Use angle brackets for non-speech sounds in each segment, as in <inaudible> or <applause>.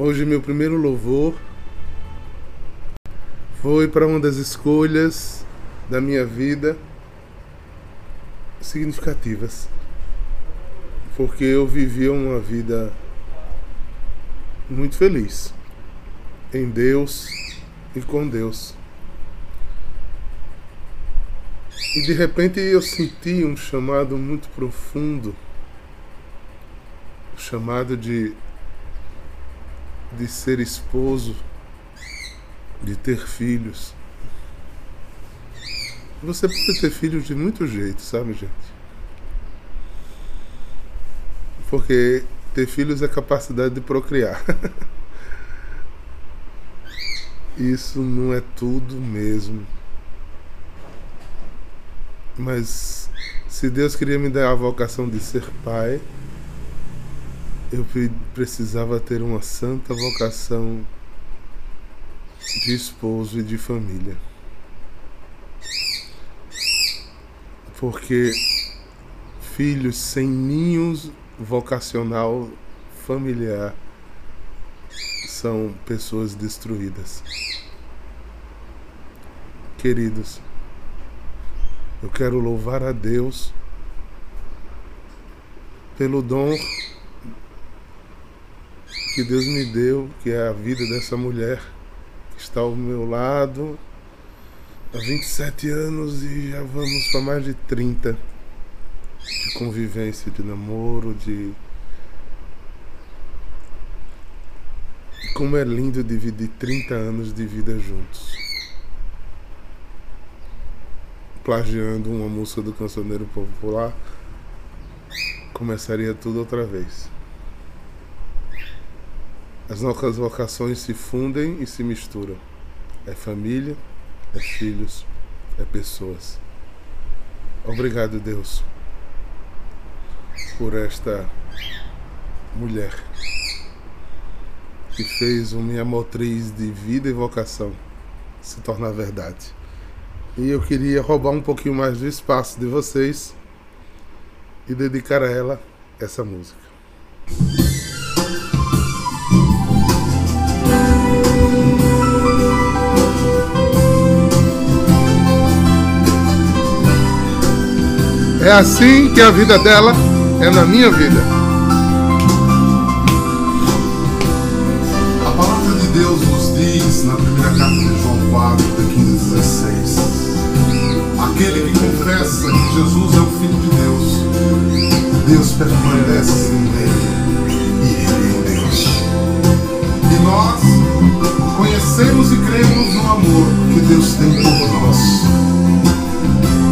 Hoje meu primeiro louvor foi para uma das escolhas da minha vida significativas. Porque eu vivia uma vida muito feliz em Deus e com Deus. E de repente eu senti um chamado muito profundo, o chamado de de ser esposo, de ter filhos. Você pode ter filhos de muito jeito, sabe, gente? Porque ter filhos é capacidade de procriar. <laughs> Isso não é tudo mesmo. Mas se Deus queria me dar a vocação de ser pai, eu precisava ter uma santa vocação de esposo e de família. Porque filhos sem ninhos vocacional familiar são pessoas destruídas. Queridos, eu quero louvar a Deus pelo dom que Deus me deu, que é a vida dessa mulher que está ao meu lado há 27 anos e já vamos para mais de 30 de convivência, de namoro, de. Como é lindo dividir 30 anos de vida juntos. Plagiando uma música do cancioneiro popular, começaria tudo outra vez. As nossas vocações se fundem e se misturam. É família, é filhos, é pessoas. Obrigado, Deus, por esta mulher que fez a minha motriz de vida e vocação se tornar verdade. E eu queria roubar um pouquinho mais do espaço de vocês e dedicar a ela essa música. É assim que a vida dela é na minha vida. A palavra de Deus nos diz na primeira carta de João 4, de 15 a 16: Aquele que confessa que Jesus é o Filho de Deus, Deus permanece nele e ele em Deus. E nós conhecemos e cremos no amor que Deus tem por nós.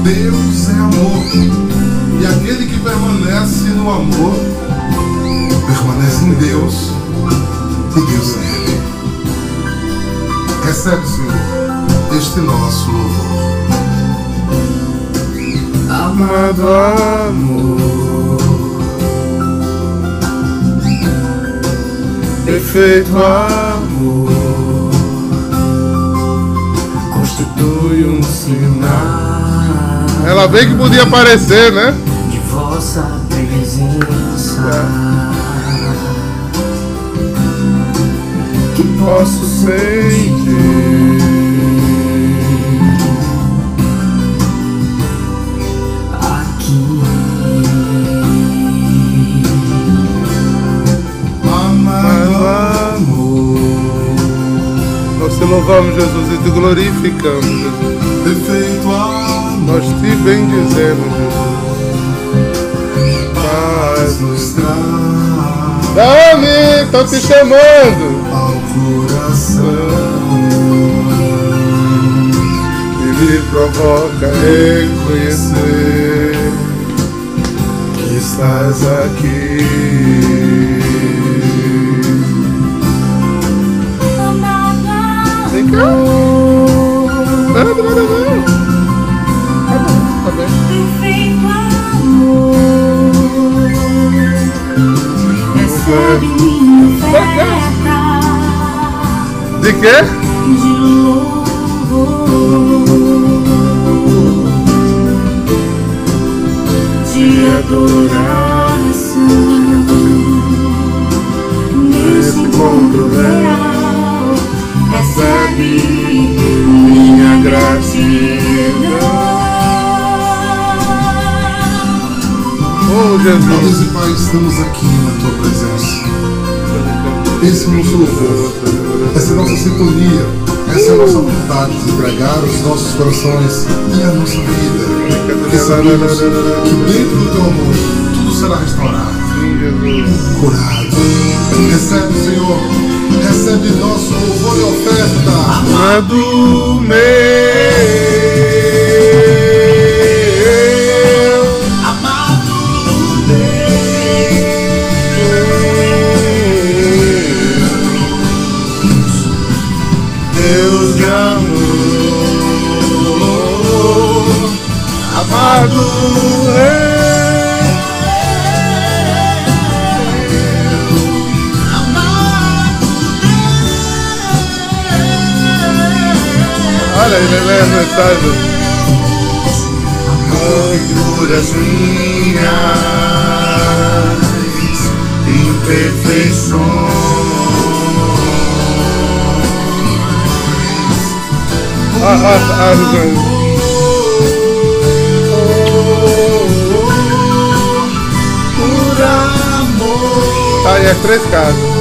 Deus é amor. E aquele que permanece no amor, permanece em Deus e Deus nele. Recebe, Senhor, este nosso louvor. Amado amor, perfeito amor, constitui um sinal. Ela bem que podia aparecer, né? De vossa presença. Que posso sentir. Aqui. Amado amor. Nós te louvamos, Jesus, e te glorificamos, Jesus. Perfeito amor. Nós te bendizemos, Jesus. Paz nos traz. Dani, estão te chamando. Ao coração. E me provoca reconhecer que estás aqui. Vem cá. quê? De quê? De louvor. De adoração. Nesse encontro real, recebe minha gratidão. Oh, Jesus. E pais, estamos aqui presença. Esse é o nosso louvor, essa é a nossa sintonia, essa é a nossa vontade de entregar os nossos corações e a nossa vida. Porque sabemos que dentro do teu amor tudo será restaurado, curado. Recebe, Senhor, recebe nosso louvor e oferta. Amado meu. Ah, ah, ah,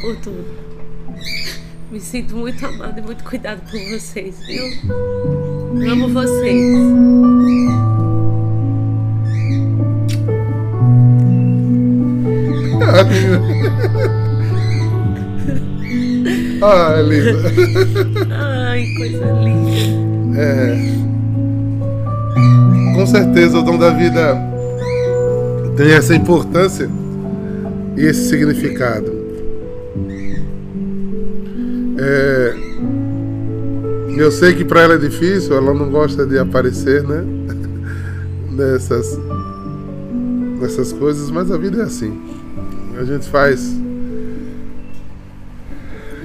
por tudo. Me sinto muito amada e muito cuidado por vocês, viu? Amo vocês. Ah, linda. Ai, coisa linda. É. Com certeza o dom da vida tem essa importância e esse significado. É, eu sei que para ela é difícil, ela não gosta de aparecer, né? <laughs> Nessas, nessas coisas, mas a vida é assim. A gente faz.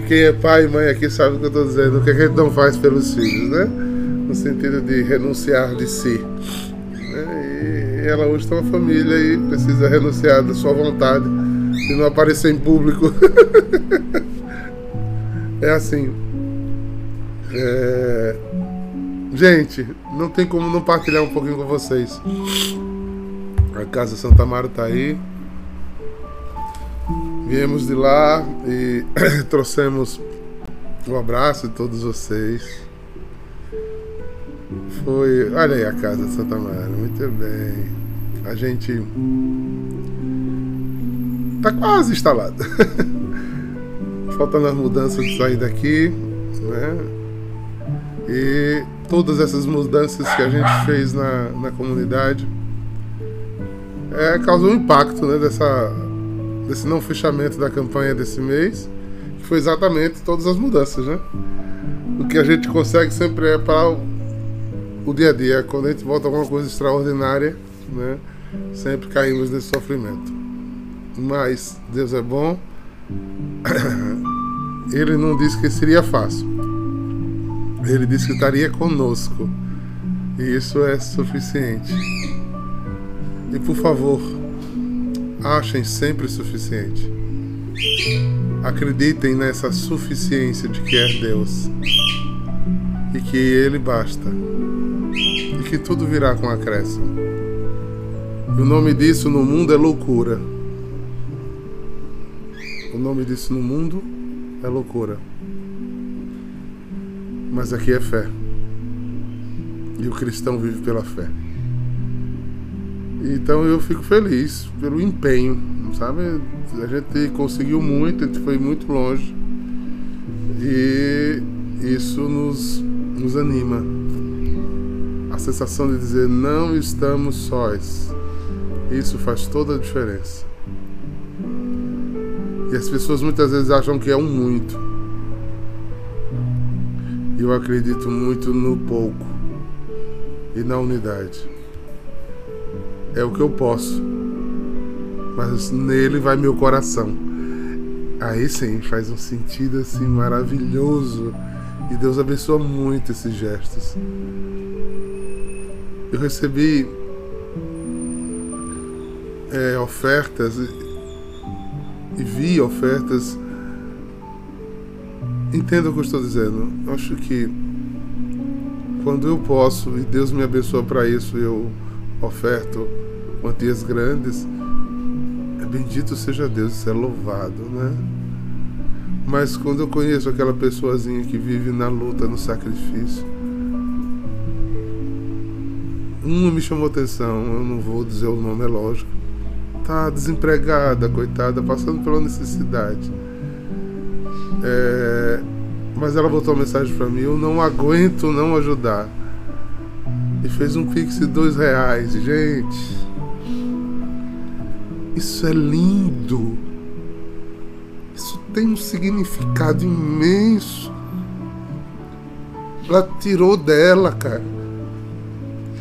Quem é pai e mãe aqui sabe o que eu estou dizendo. O que, a gente não faz pelos filhos, né? No sentido de renunciar de si. né? E ela hoje tem uma família e precisa renunciar da sua vontade de não aparecer em público. <laughs> é assim. É... Gente, não tem como não partilhar um pouquinho com vocês. A Casa Santa Mara tá aí. Viemos de lá e <clears throat> trouxemos um abraço de todos vocês. Foi. Olha aí a casa Santa Mara, muito bem. A gente tá quase instalado. <laughs> Faltando as mudanças de sair daqui, né? E todas essas mudanças que a gente fez na, na comunidade é, causou um impacto né, dessa, desse não fechamento da campanha desse mês, que foi exatamente todas as mudanças, né? O que a gente consegue sempre é para o, o dia a dia, quando a gente volta alguma coisa extraordinária, né? Sempre caímos nesse sofrimento. Mas Deus é bom. <coughs> Ele não disse que seria fácil. Ele disse que estaria conosco. E isso é suficiente. E por favor, achem sempre suficiente. Acreditem nessa suficiência de que é Deus. E que Ele basta. E que tudo virá com acréscimo. O nome disso no mundo é loucura. O nome disso no mundo é loucura. Mas aqui é fé. E o cristão vive pela fé. Então eu fico feliz pelo empenho, sabe? A gente conseguiu muito, a gente foi muito longe. E isso nos, nos anima. A sensação de dizer não estamos sós. Isso faz toda a diferença. E as pessoas muitas vezes acham que é um muito. Eu acredito muito no pouco e na unidade. É o que eu posso. Mas nele vai meu coração. Aí sim faz um sentido assim maravilhoso. E Deus abençoa muito esses gestos. Eu recebi é, ofertas e vi ofertas. Entenda o que eu estou dizendo. Acho que quando eu posso e Deus me abençoa para isso, eu oferto quantias grandes. É bendito seja Deus, isso é louvado, né? Mas quando eu conheço aquela pessoazinha que vive na luta, no sacrifício, uma me chamou atenção, eu não vou dizer o nome, é lógico tá desempregada, coitada, passando pela necessidade. É, mas ela botou uma mensagem para mim: eu não aguento não ajudar. E fez um pix de dois reais, gente. Isso é lindo. Isso tem um significado imenso. Ela tirou dela, cara.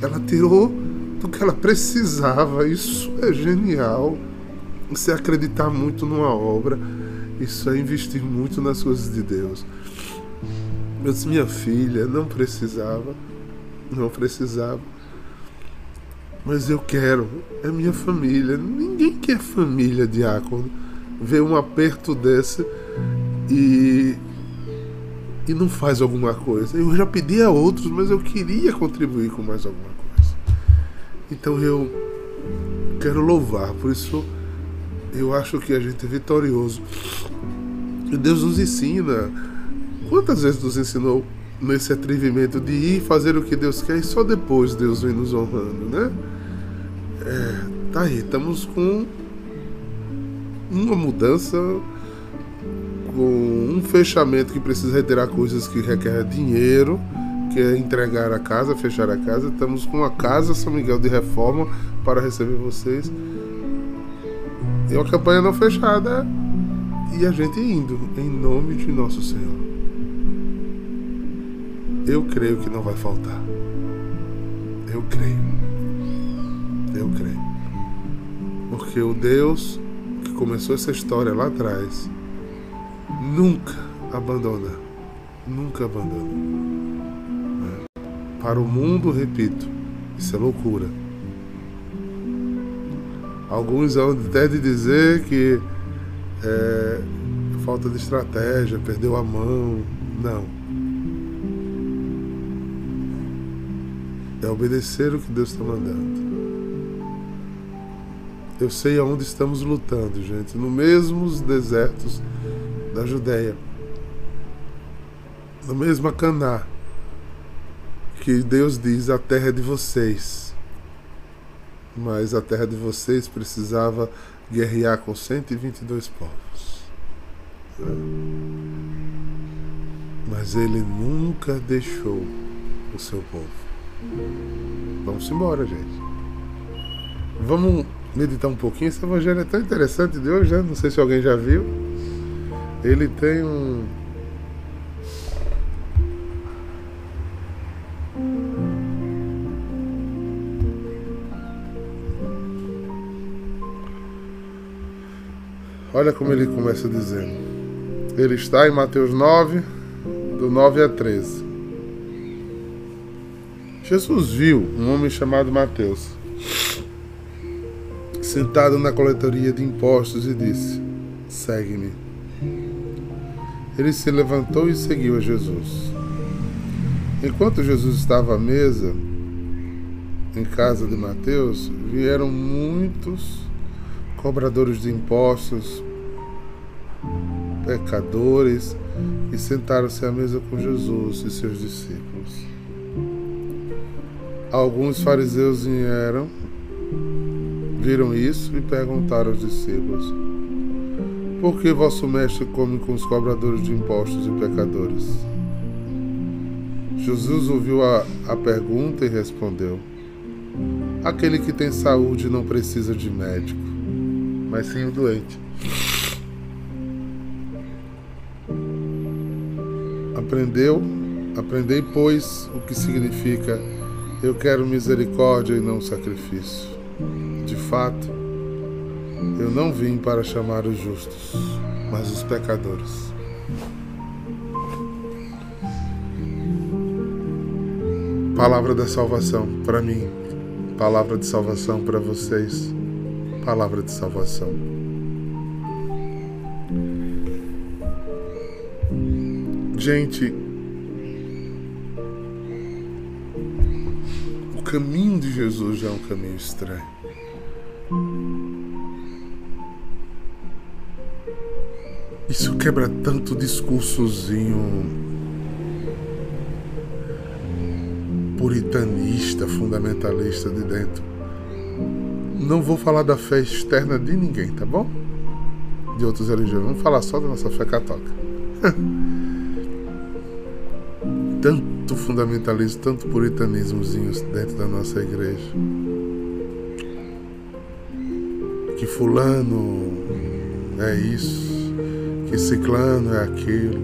Ela tirou do que ela precisava. Isso é genial. É acreditar muito numa obra. Isso é investir muito nas coisas de Deus. Eu disse, minha filha não precisava. Não precisava. Mas eu quero. É minha família. Ninguém quer família, diácono. Ver um aperto desse e. E não faz alguma coisa. Eu já pedi a outros, mas eu queria contribuir com mais alguma. Então eu quero louvar, por isso eu acho que a gente é vitorioso. E Deus nos ensina. Quantas vezes nos ensinou nesse atrevimento de ir fazer o que Deus quer e só depois Deus vem nos honrando, né? É, tá aí, estamos com uma mudança, com um fechamento que precisa retirar coisas que requer dinheiro é entregar a casa, fechar a casa. Estamos com a casa São Miguel de reforma para receber vocês. E uma campanha não fechada e a gente indo em nome de nosso Senhor. Eu creio que não vai faltar. Eu creio. Eu creio. Porque o Deus que começou essa história lá atrás nunca abandona. Nunca abandona. Para o mundo, repito, isso é loucura. Alguns vão até de dizer que é falta de estratégia, perdeu a mão. Não. É obedecer o que Deus está mandando. Eu sei aonde estamos lutando, gente. No mesmos desertos da Judéia. No mesmo Caná que Deus diz: a terra é de vocês. Mas a terra de vocês precisava guerrear com 122 povos. Mas ele nunca deixou o seu povo. Vamos embora, gente. Vamos meditar um pouquinho. Esse evangelho é tão interessante de hoje, né? Não sei se alguém já viu. Ele tem um Olha como ele começa dizendo. Ele está em Mateus 9, do 9 a 13. Jesus viu um homem chamado Mateus sentado na coletoria de impostos e disse: Segue-me. Ele se levantou e seguiu a Jesus. Enquanto Jesus estava à mesa, em casa de Mateus, vieram muitos cobradores de impostos, pecadores, e sentaram-se à mesa com Jesus e seus discípulos. Alguns fariseus vieram, viram isso e perguntaram aos discípulos: Por que vosso mestre come com os cobradores de impostos e pecadores? Jesus ouviu a, a pergunta e respondeu: Aquele que tem saúde não precisa de médico, mas sim o doente. Aprendeu, aprendei, pois, o que significa eu quero misericórdia e não sacrifício. De fato, eu não vim para chamar os justos, mas os pecadores. Palavra da salvação para mim, palavra de salvação para vocês, palavra de salvação. Gente, o caminho de Jesus já é um caminho estranho. Isso quebra tanto discursozinho puritanista, fundamentalista de dentro. Não vou falar da fé externa de ninguém, tá bom? De outras religiões. Vamos falar só da nossa fé católica. <laughs> tanto fundamentalismo, tanto puritanismozinho dentro da nossa igreja. Que fulano é isso que ciclano é aquilo,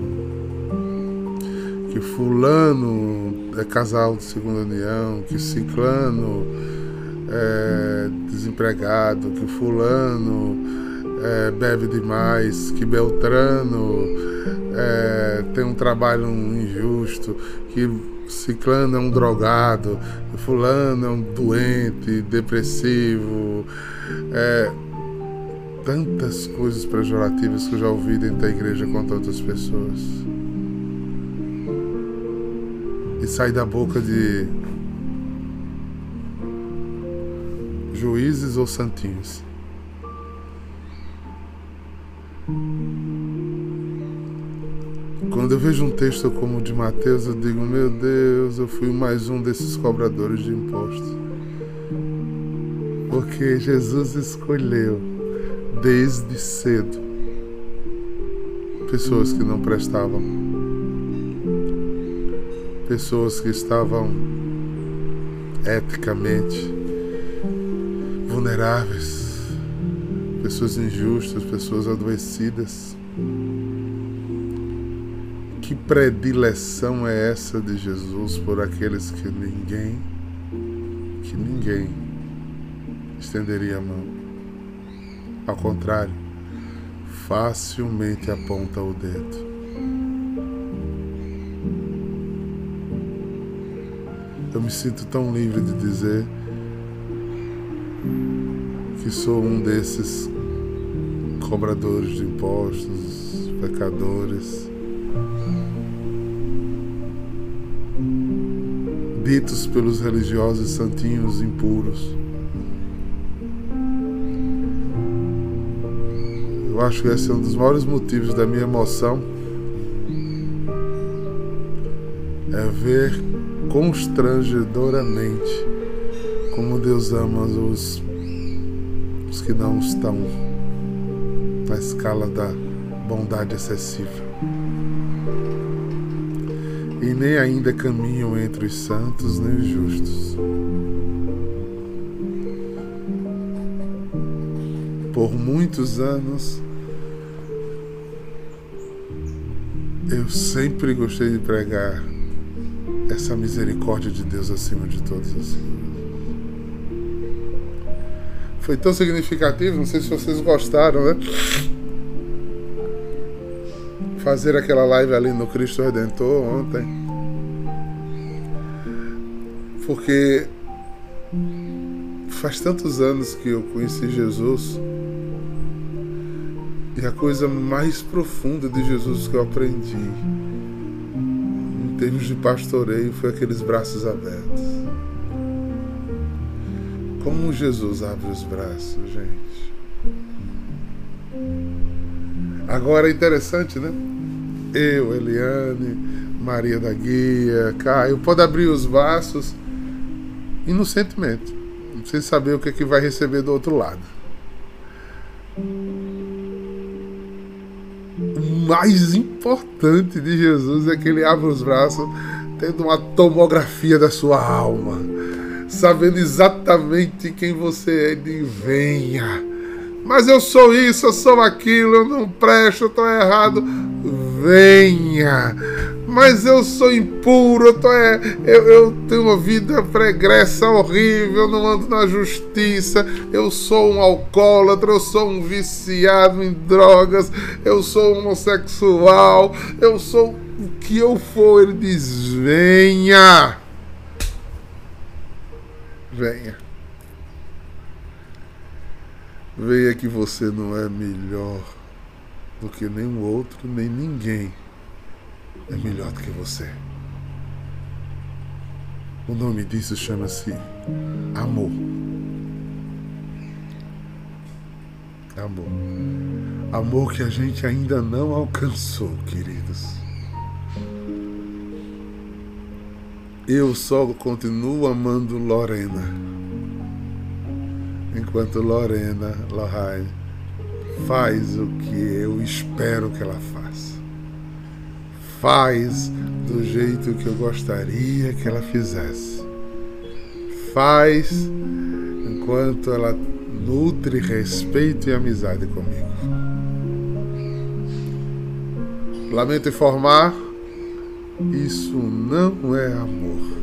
que fulano é casal de segunda união, que ciclano é desempregado, que fulano é, bebe demais, que Beltrano é, tem um trabalho injusto, que ciclano é um drogado, que fulano é um doente, depressivo. É, tantas coisas pejorativas que eu já ouvi dentro da igreja contra outras pessoas. E sai da boca de juízes ou santinhos. Quando eu vejo um texto como o de Mateus, eu digo: Meu Deus, eu fui mais um desses cobradores de impostos. Porque Jesus escolheu desde cedo pessoas que não prestavam, pessoas que estavam eticamente vulneráveis, pessoas injustas, pessoas adoecidas. Que predileção é essa de Jesus por aqueles que ninguém, que ninguém estenderia a mão? Ao contrário, facilmente aponta o dedo. Eu me sinto tão livre de dizer que sou um desses cobradores de impostos, pecadores, ditos pelos religiosos santinhos impuros. Eu acho que esse é um dos maiores motivos da minha emoção. É ver constrangedoramente como Deus ama os, que não estão na escala da bondade excessiva. E nem ainda caminham entre os santos nem os justos. Por muitos anos, Eu sempre gostei de pregar essa misericórdia de Deus acima de todas as coisas. Foi tão significativo, não sei se vocês gostaram, né? Fazer aquela live ali no Cristo Redentor ontem. Porque faz tantos anos que eu conheci Jesus e a coisa mais profunda de Jesus que eu aprendi em termos de pastoreio foi aqueles braços abertos. Como Jesus abre os braços, gente. Agora é interessante, né? Eu, Eliane, Maria da Guia, Caio, pode abrir os braços inocentemente, sem saber o que, é que vai receber do outro lado mais importante de Jesus é que ele abre os braços tendo uma tomografia da sua alma. Sabendo exatamente quem você é, de venha. Mas eu sou isso, eu sou aquilo, eu não presto, eu estou errado. Venha mas eu sou impuro, eu, tô, é, eu, eu, tenho uma vida pregressa horrível, eu não ando na justiça, eu sou um alcoólatra, eu sou um viciado em drogas, eu sou homossexual, eu sou o que eu for. Ele diz: venha, venha. Venha que você não é melhor do que nenhum outro, nem ninguém é melhor do que você. O nome disso chama-se amor. Amor. Amor que a gente ainda não alcançou, queridos. Eu só continuo amando Lorena. Enquanto Lorena, Lohane, faz o que eu espero que ela faça faz do jeito que eu gostaria que ela fizesse. Faz enquanto ela nutre respeito e amizade comigo. Lamento informar, isso não é amor.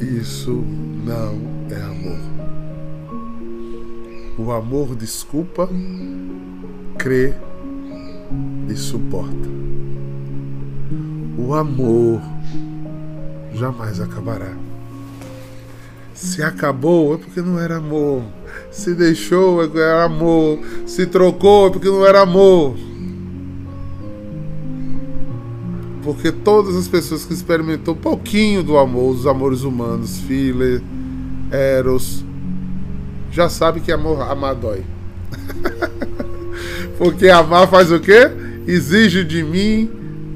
Isso não é amor. O amor desculpa crê e suporta. O amor jamais acabará. Se acabou é porque não era amor. Se deixou é porque era amor. Se trocou é porque não era amor. Porque todas as pessoas que experimentou um pouquinho do amor, dos amores humanos, file, eros, já sabe que amor amar dói. <laughs> Porque amar faz o quê? Exige de mim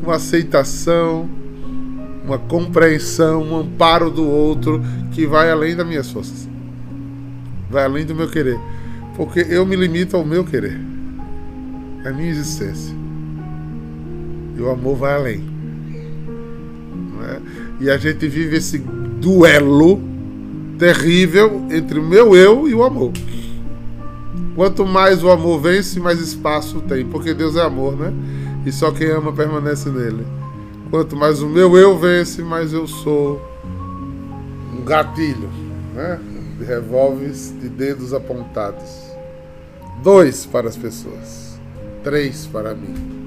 uma aceitação, uma compreensão, um amparo do outro que vai além das minhas forças. Vai além do meu querer. Porque eu me limito ao meu querer. É a minha existência. E o amor vai além. É? E a gente vive esse duelo terrível entre o meu eu e o amor. Quanto mais o amor vence, mais espaço tem, porque Deus é amor, né? E só quem ama permanece nele. Quanto mais o meu eu vence, mais eu sou um gatilho, né? De revólveres de dedos apontados. Dois para as pessoas, três para mim.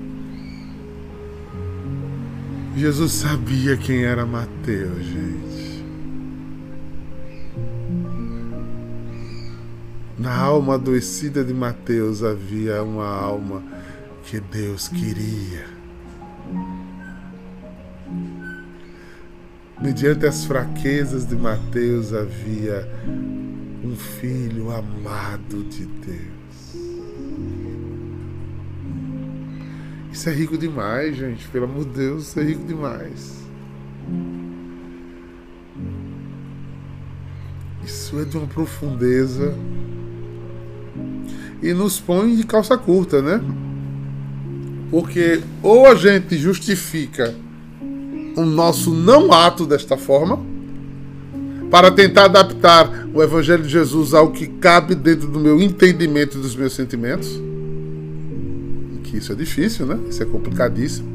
Jesus sabia quem era Mateus, gente. Na alma adoecida de Mateus havia uma alma que Deus queria. Mediante as fraquezas de Mateus havia um filho amado de Deus. Isso é rico demais, gente. Pelo amor de Deus, isso é rico demais. Isso é de uma profundeza e nos põe de calça curta, né? Porque ou a gente justifica o nosso não ato desta forma, para tentar adaptar o Evangelho de Jesus ao que cabe dentro do meu entendimento dos meus sentimentos. Que isso é difícil, né? Isso é complicadíssimo.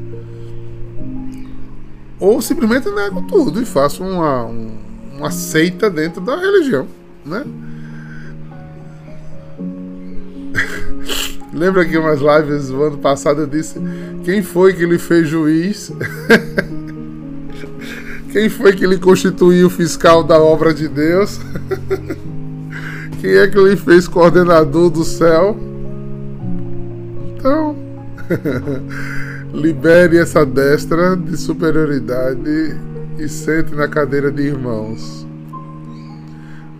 Ou simplesmente nego tudo e faço uma, uma seita dentro da religião, né? <laughs> Lembra que umas lives do ano passado eu disse quem foi que ele fez juiz? <laughs> quem foi que ele constituiu fiscal da obra de Deus? <laughs> quem é que ele fez coordenador do céu? Então, <laughs> libere essa destra de superioridade e sente na cadeira de irmãos.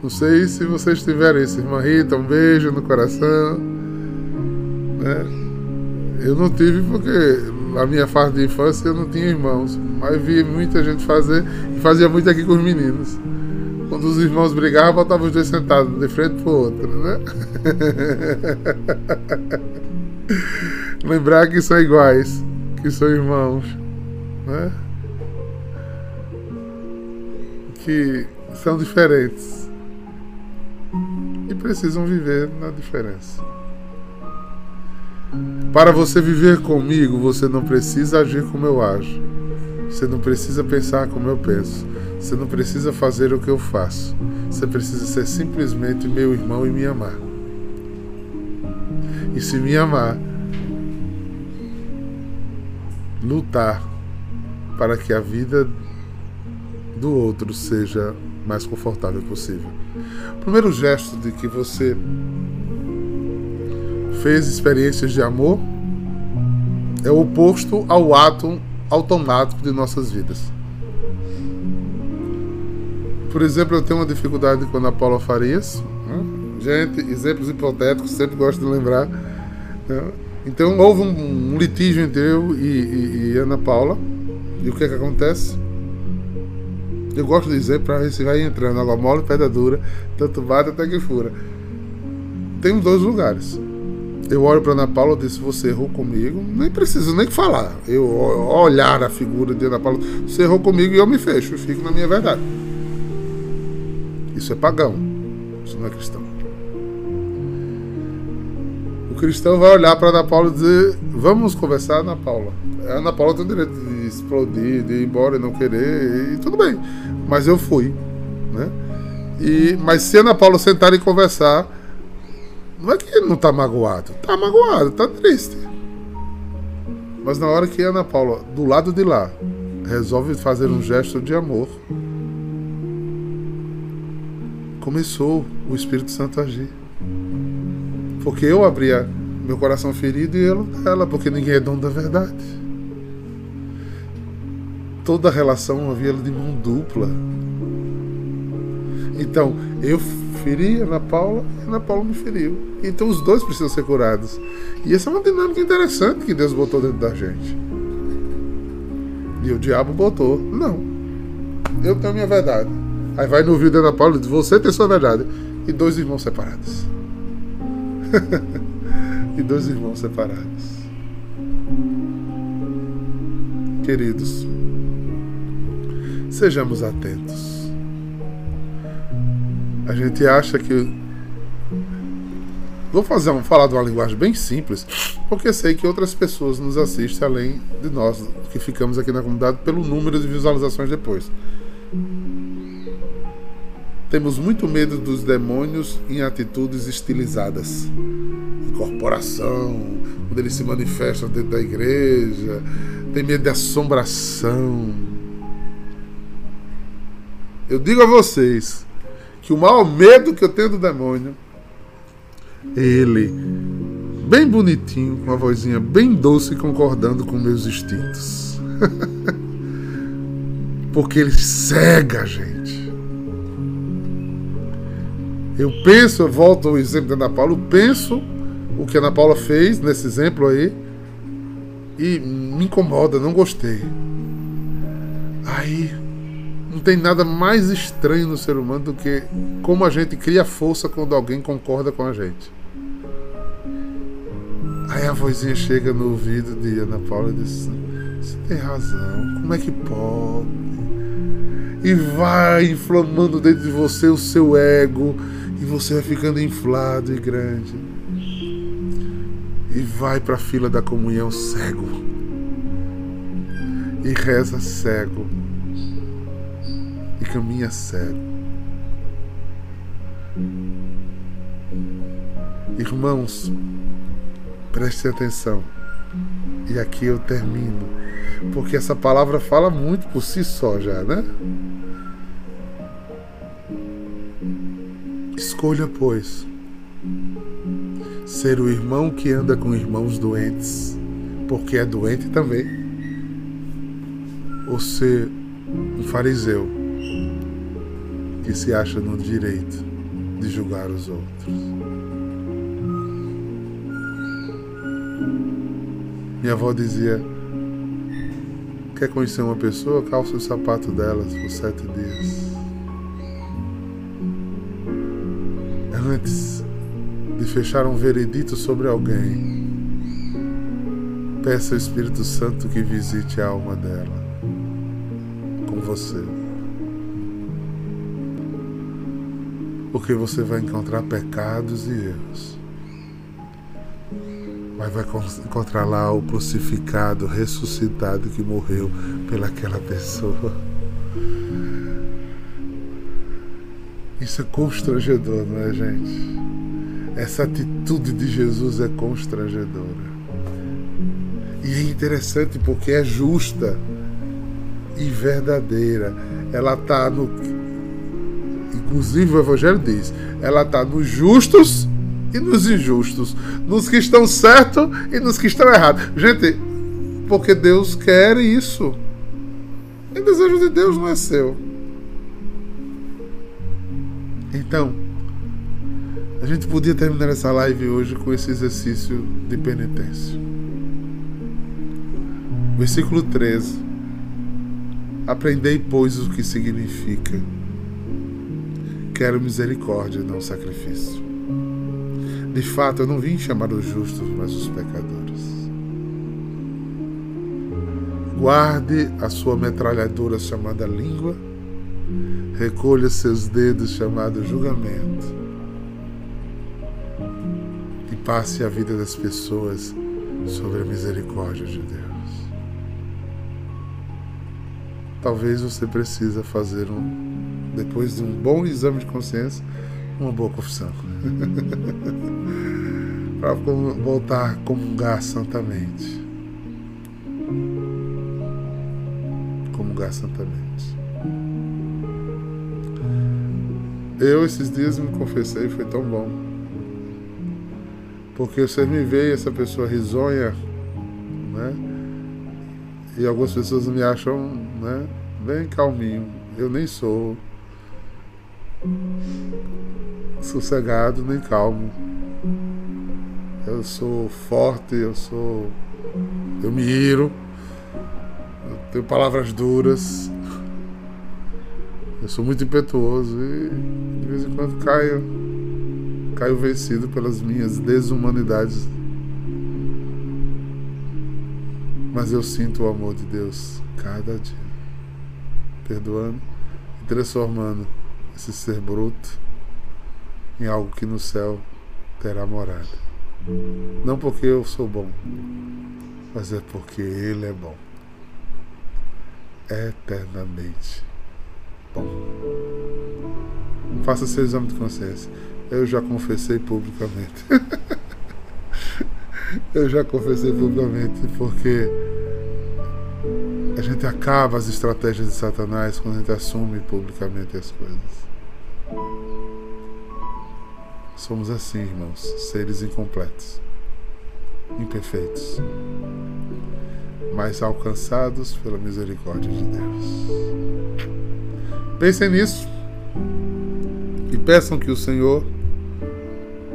Não sei se vocês tiverem isso, irmã Rita, um beijo no coração. Né? Eu não tive porque na minha fase de infância eu não tinha irmãos, mas vi muita gente fazer e fazia muito aqui com os meninos. Quando os irmãos brigavam, botavam os dois sentados de frente pro outro, né? <laughs> Lembrar que são iguais, que são irmãos, né? que são diferentes e precisam viver na diferença. Para você viver comigo, você não precisa agir como eu ajo. Você não precisa pensar como eu penso. Você não precisa fazer o que eu faço. Você precisa ser simplesmente meu irmão e me amar. E se me amar, lutar para que a vida do outro seja mais confortável possível. O primeiro gesto de que você fez experiências de amor é o oposto ao ato automático de nossas vidas. Por exemplo, eu tenho uma dificuldade com a Paula Farias. Né? Gente, exemplos hipotéticos, sempre gosto de lembrar. Né? Então, houve um, um, litígio entre eu e, e, e Ana Paula. E o que é que acontece? Eu gosto de dizer para ver se vai entrando água mole, pedra dura, tanto bate até que fura. Tem dois lugares. Eu olho para Ana Paula e disse: Você errou comigo. Nem preciso nem falar. Eu olhar a figura de Ana Paula. Você errou comigo e eu me fecho. Eu fico na minha verdade. Isso é pagão. Isso não é cristão. O cristão vai olhar para Ana Paula e dizer: Vamos conversar, Ana Paula. A Ana Paula tem o direito de explodir, de ir embora e não querer. E tudo bem. Mas eu fui. Né? E, mas se Ana Paula sentar e conversar não é que ele não tá magoado. Tá magoado, tá triste. Mas na hora que Ana Paula, do lado de lá, resolve fazer um gesto de amor, começou o Espírito Santo a agir. Porque eu abria meu coração ferido e ele ela, porque ninguém é dono da verdade. Toda relação havia de mão dupla. Então, eu feri Ana Paula e Ana Paula me feriu. Então os dois precisam ser curados. E essa é uma dinâmica interessante que Deus botou dentro da gente. E o diabo botou. Não. Eu tenho a minha verdade. Aí vai no ouvido da Ana Paula e diz: Você tem sua verdade. E dois irmãos separados. <laughs> e dois irmãos separados. Queridos, sejamos atentos. A gente acha que. Vou fazer um, falar de uma linguagem bem simples, porque sei que outras pessoas nos assistem além de nós que ficamos aqui na comunidade pelo número de visualizações depois. Temos muito medo dos demônios em atitudes estilizadas. Incorporação, quando eles se manifestam dentro da igreja. Tem medo de assombração. Eu digo a vocês, que o maior medo que eu tenho do demônio é ele, bem bonitinho, com uma vozinha bem doce, concordando com meus instintos. <laughs> Porque ele cega a gente. Eu penso, eu volto ao exemplo da Ana Paula, eu penso o que a Ana Paula fez nesse exemplo aí e me incomoda, não gostei. Aí não tem nada mais estranho no ser humano do que como a gente cria força quando alguém concorda com a gente. Aí a vozinha chega no ouvido de Ana Paula e diz: Você tem razão, como é que pode? E vai inflamando dentro de você o seu ego, e você vai ficando inflado e grande. E vai para a fila da comunhão cego. E reza cego caminha cego. Irmãos, prestem atenção. E aqui eu termino, porque essa palavra fala muito por si só já, né? Escolha, pois, ser o irmão que anda com irmãos doentes, porque é doente também, ou ser um fariseu que se acha no direito de julgar os outros. Minha avó dizia: Quer conhecer uma pessoa? Calça o sapato delas por sete dias. Antes de fechar um veredito sobre alguém, peça ao Espírito Santo que visite a alma dela com você. Porque você vai encontrar pecados e erros. Mas vai encontrar lá o crucificado, ressuscitado que morreu pelaquela pessoa. Isso é constrangedor, não é, gente? Essa atitude de Jesus é constrangedora. E é interessante porque é justa e verdadeira. Ela está no. Inclusive o Evangelho diz: ela está nos justos e nos injustos, nos que estão certos e nos que estão errados. Gente, porque Deus quer isso. O desejo de Deus não é seu. Então, a gente podia terminar essa live hoje com esse exercício de penitência. Versículo 13. Aprendei, pois, o que significa. Quero misericórdia, não sacrifício. De fato, eu não vim chamar os justos, mas os pecadores. Guarde a sua metralhadora chamada língua, recolha seus dedos chamado julgamento e passe a vida das pessoas sobre a misericórdia de Deus. talvez você precisa fazer um, depois de um bom exame de consciência, uma boa confissão. <laughs> Para voltar a comungar santamente. Comungar santamente. Eu esses dias me confessei, foi tão bom. Porque você me vê essa pessoa risonha, né? E algumas pessoas me acham, né? Bem calminho. Eu nem sou sossegado nem calmo. Eu sou forte, eu sou. Eu me iro. Eu tenho palavras duras. Eu sou muito impetuoso e de vez em quando caio. Caio vencido pelas minhas desumanidades Mas eu sinto o amor de Deus cada dia, perdoando e transformando esse ser bruto em algo que no céu terá morada. Não porque eu sou bom, mas é porque Ele é bom. Eternamente bom. Faça seu exame de consciência. Eu já confessei publicamente. <laughs> Eu já confessei publicamente, porque a gente acaba as estratégias de Satanás quando a gente assume publicamente as coisas. Somos assim, irmãos, seres incompletos, imperfeitos, mas alcançados pela misericórdia de Deus. Pensem nisso e peçam que o Senhor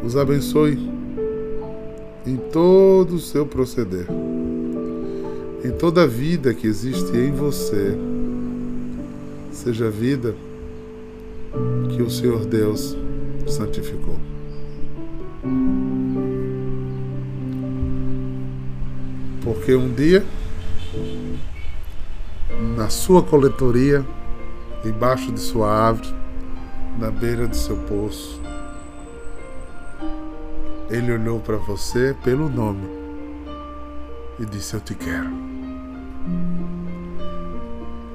os abençoe em todo o seu proceder, em toda a vida que existe em você, seja a vida que o Senhor Deus santificou. Porque um dia, na sua coletoria, embaixo de sua árvore, na beira do seu poço, ele olhou para você pelo nome e disse: Eu te quero.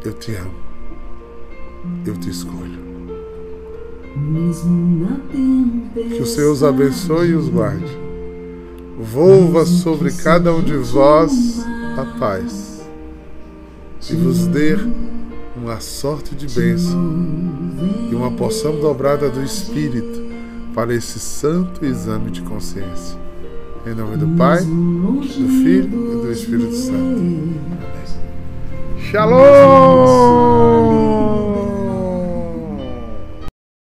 Eu te amo. Eu te escolho. Que o Senhor os abençoe e os guarde. Volva sobre cada um de vós a paz e vos dê uma sorte de bênção e uma porção dobrada do Espírito para esse santo exame de consciência. Em nome do Pai, do Filho e do Espírito Santo. Shalom!